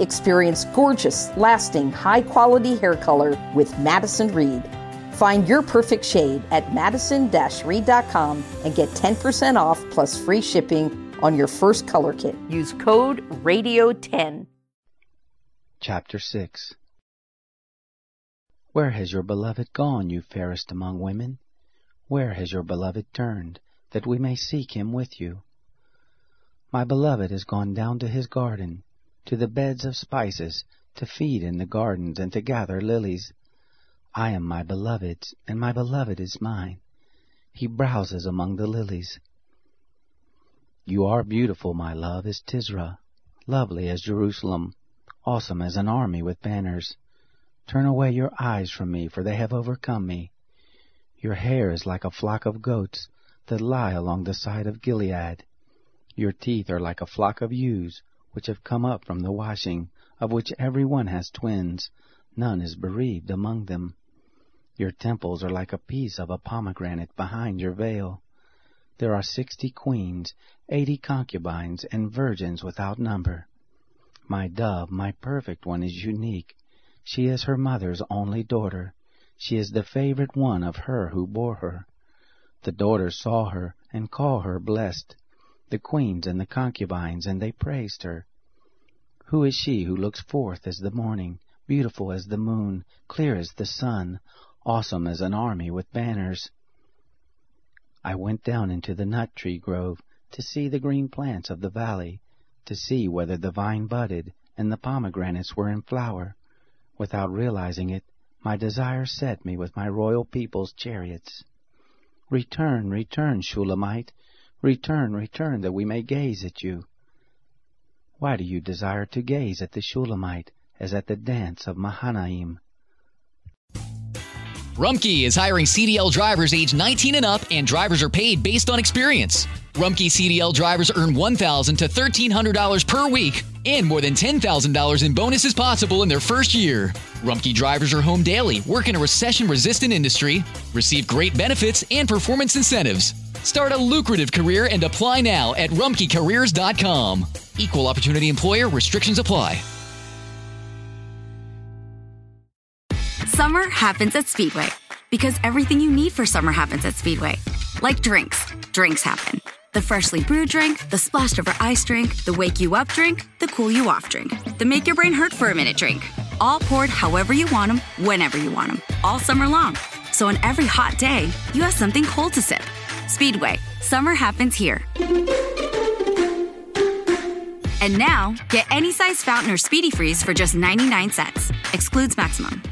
Experience gorgeous, lasting, high quality hair color with Madison Reed. Find your perfect shade at madison reed.com and get 10% off plus free shipping on your first color kit. Use code RADIO10. Chapter 6 Where has your beloved gone, you fairest among women? Where has your beloved turned, that we may seek him with you? My beloved has gone down to his garden to the beds of spices, to feed in the gardens, and to gather lilies. I am my beloved's, and my beloved is mine. He browses among the lilies. You are beautiful, my love, as Tirzah, lovely as Jerusalem, awesome as an army with banners. Turn away your eyes from me, for they have overcome me. Your hair is like a flock of goats that lie along the side of Gilead. Your teeth are like a flock of ewes which have come up from the washing, of which every one has twins, none is bereaved among them. Your temples are like a piece of a pomegranate behind your veil. There are sixty queens, eighty concubines, and virgins without number. My dove, my perfect one, is unique. She is her mother's only daughter. She is the favorite one of her who bore her. The daughters saw her, and call her blessed the queens and the concubines, and they praised her. Who is she who looks forth as the morning, beautiful as the moon, clear as the sun, awesome as an army with banners? I went down into the nut tree grove to see the green plants of the valley, to see whether the vine budded and the pomegranates were in flower. Without realizing it, my desire set me with my royal people's chariots. Return, return, Shulamite, Return, return, that we may gaze at you. Why do you desire to gaze at the Shulamite as at the dance of Mahanaim? Rumpke is hiring CDL drivers age 19 and up, and drivers are paid based on experience. Rumpke CDL drivers earn $1,000 to $1,300 per week and more than $10,000 in bonuses possible in their first year. Rumpke drivers are home daily, work in a recession resistant industry, receive great benefits and performance incentives. Start a lucrative career and apply now at rumpkecareers.com. Equal opportunity employer restrictions apply. Summer happens at Speedway because everything you need for summer happens at Speedway. Like drinks, drinks happen. The freshly brewed drink, the splashed over ice drink, the wake you up drink, the cool you off drink, the make your brain hurt for a minute drink. All poured however you want them, whenever you want them, all summer long. So on every hot day, you have something cold to sip. Speedway, summer happens here. And now, get any size fountain or speedy freeze for just 99 cents. Excludes maximum.